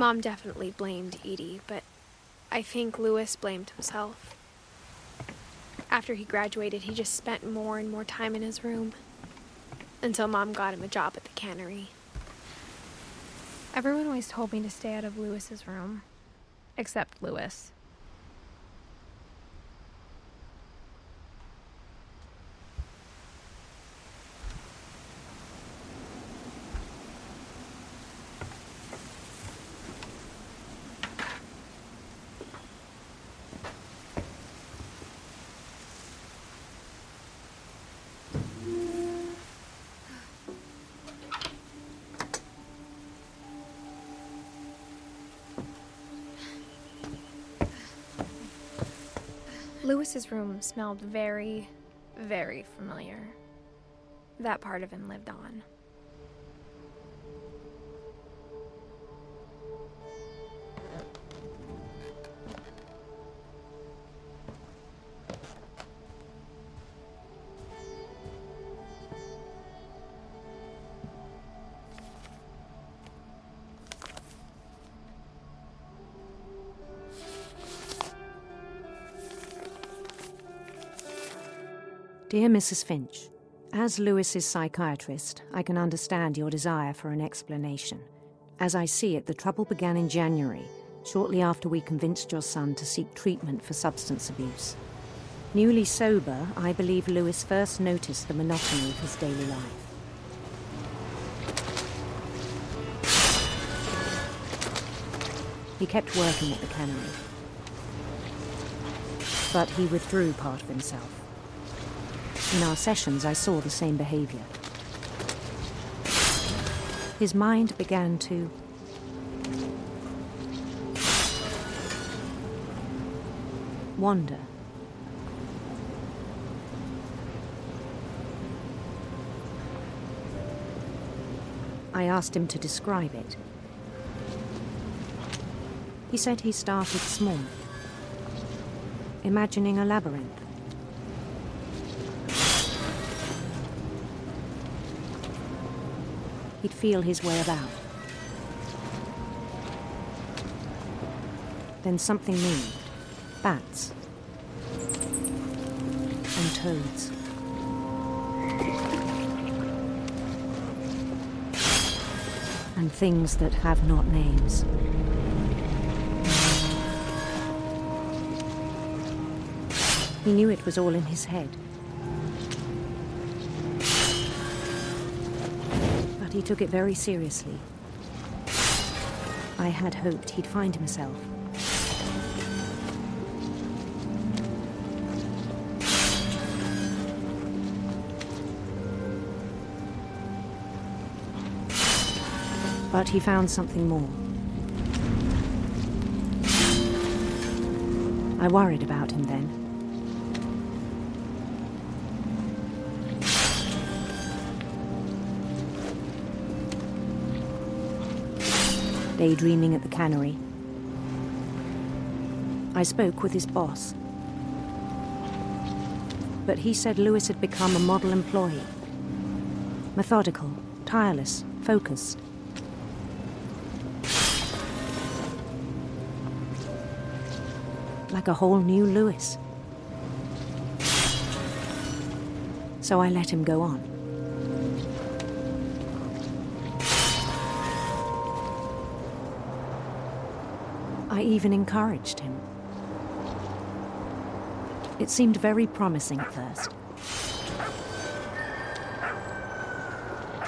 Mom definitely blamed Edie, but I think Lewis blamed himself. After he graduated, he just spent more and more time in his room until Mom got him a job at the cannery. Everyone always told me to stay out of Lewis's room, except Lewis. Lewis's room smelled very, very familiar. That part of him lived on. Dear Mrs. Finch, as Lewis's psychiatrist, I can understand your desire for an explanation. As I see it, the trouble began in January, shortly after we convinced your son to seek treatment for substance abuse. Newly sober, I believe Lewis first noticed the monotony of his daily life. He kept working at the cannery, but he withdrew part of himself. In our sessions, I saw the same behavior. His mind began to wander. I asked him to describe it. He said he started small, imagining a labyrinth. He'd feel his way about. Then something moved. Bats. And toads. And things that have not names. He knew it was all in his head. But he took it very seriously. I had hoped he'd find himself. But he found something more. I worried about him then. Daydreaming at the cannery. I spoke with his boss. But he said Lewis had become a model employee. Methodical, tireless, focused. Like a whole new Lewis. So I let him go on. I even encouraged him. It seemed very promising at first.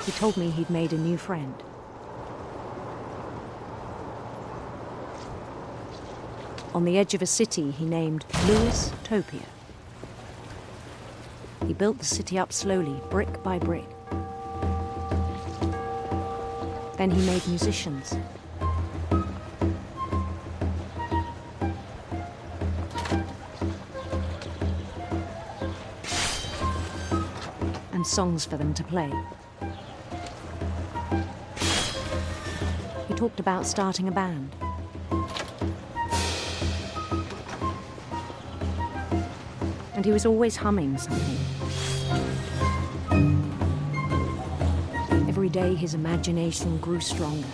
He told me he'd made a new friend. On the edge of a city he named Louis Topia. He built the city up slowly, brick by brick. Then he made musicians, and songs for them to play. He talked about starting a band. And he was always humming something. Every day his imagination grew stronger.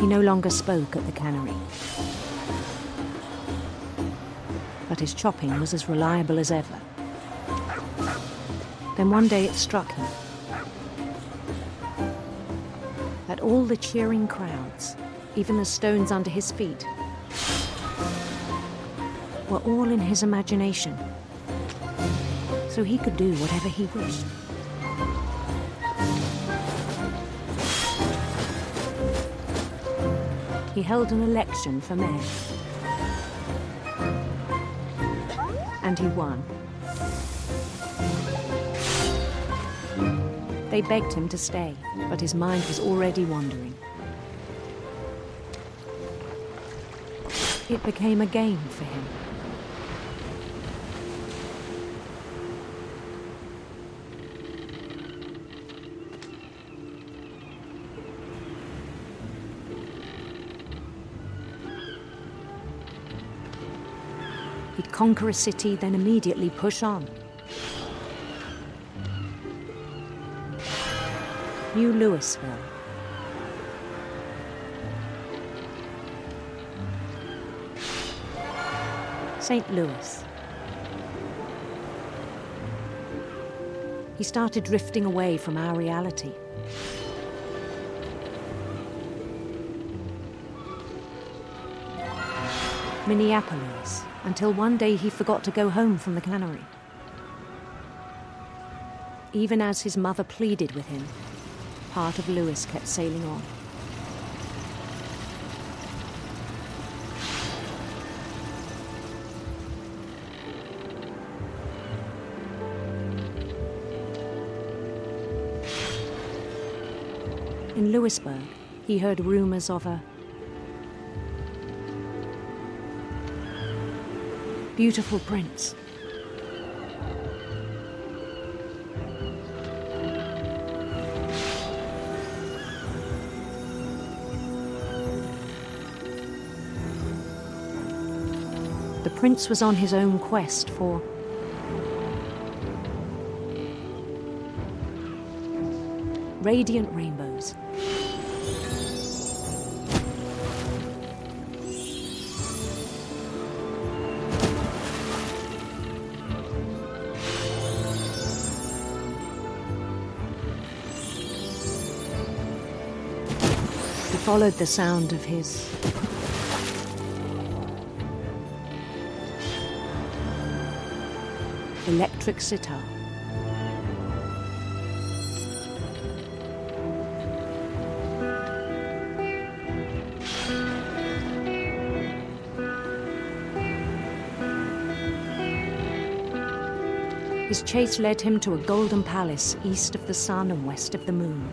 He no longer spoke at the cannery. His chopping was as reliable as ever. Then one day it struck him that all the cheering crowds, even the stones under his feet, were all in his imagination. So he could do whatever he wished. He held an election for mayor. And he won. They begged him to stay, but his mind was already wandering. It became a game for him. He'd conquer a city, then immediately push on. New Louisville. St. Louis. He started drifting away from our reality. Minneapolis, until one day he forgot to go home from the cannery. Even as his mother pleaded with him, part of Lewis kept sailing on. In Louisburg, he heard rumors of a beautiful prince. The prince was on his own quest for radiant rainbows. He followed the sound of his electric sitar. His chase led him to a golden palace east of the sun and west of the moon.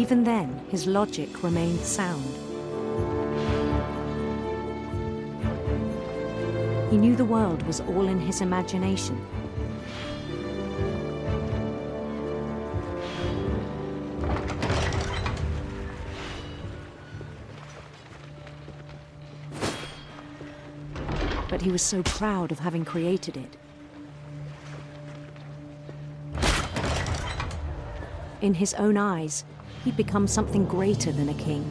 Even then, his logic remained sound. He knew the world was all in his imagination. But he was so proud of having created it. In his own eyes, he'd become something greater than a king.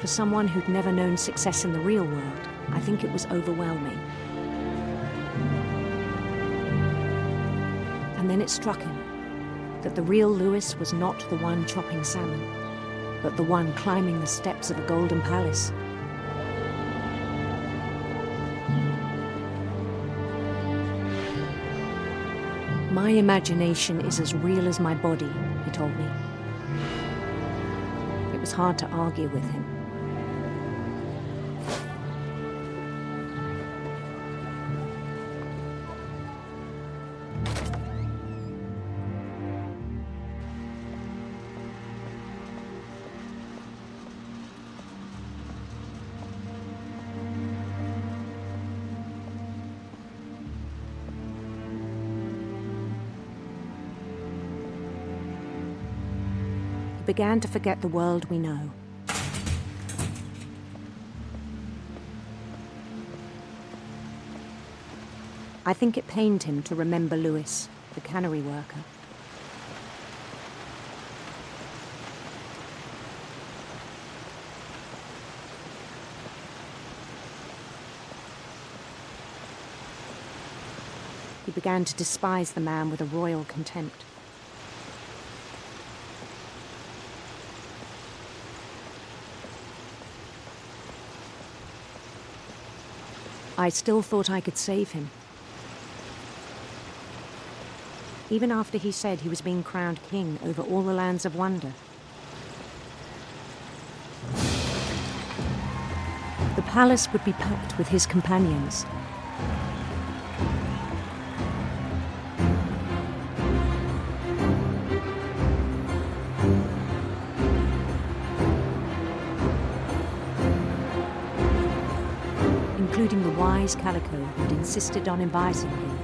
For someone who'd never known success in the real world, I think it was overwhelming. And then it struck him that the real Lewis was not the one chopping salmon, but the one climbing the steps of a golden palace. My imagination is as real as my body, he told me. It was hard to argue with him. we began to forget the world we know. I think it pained him to remember Lewis, the cannery worker. He began to despise the man with a royal contempt. I still thought I could save him. Even after he said he was being crowned king over all the lands of wonder. The palace would be packed with his companions. Including the wise Calico who'd insisted on inviting him.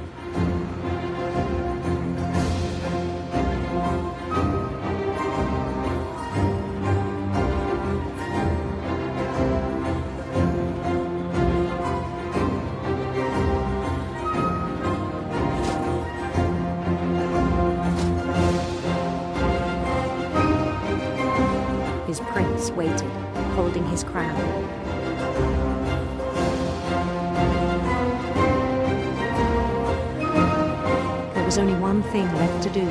His prince waited, holding his crown. Thing left to do.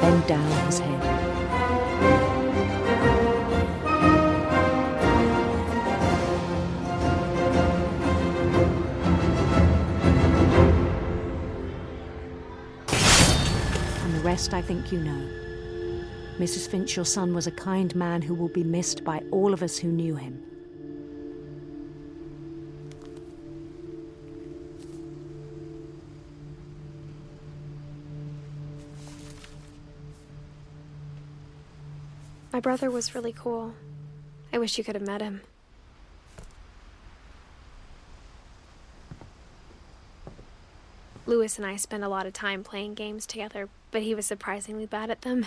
Bend down his head. And the rest I think you know. Mrs. Finch, your son was a kind man who will be missed by all of us who knew him. My brother was really cool. I wish you could have met him. Lewis and I spent a lot of time playing games together, but he was surprisingly bad at them.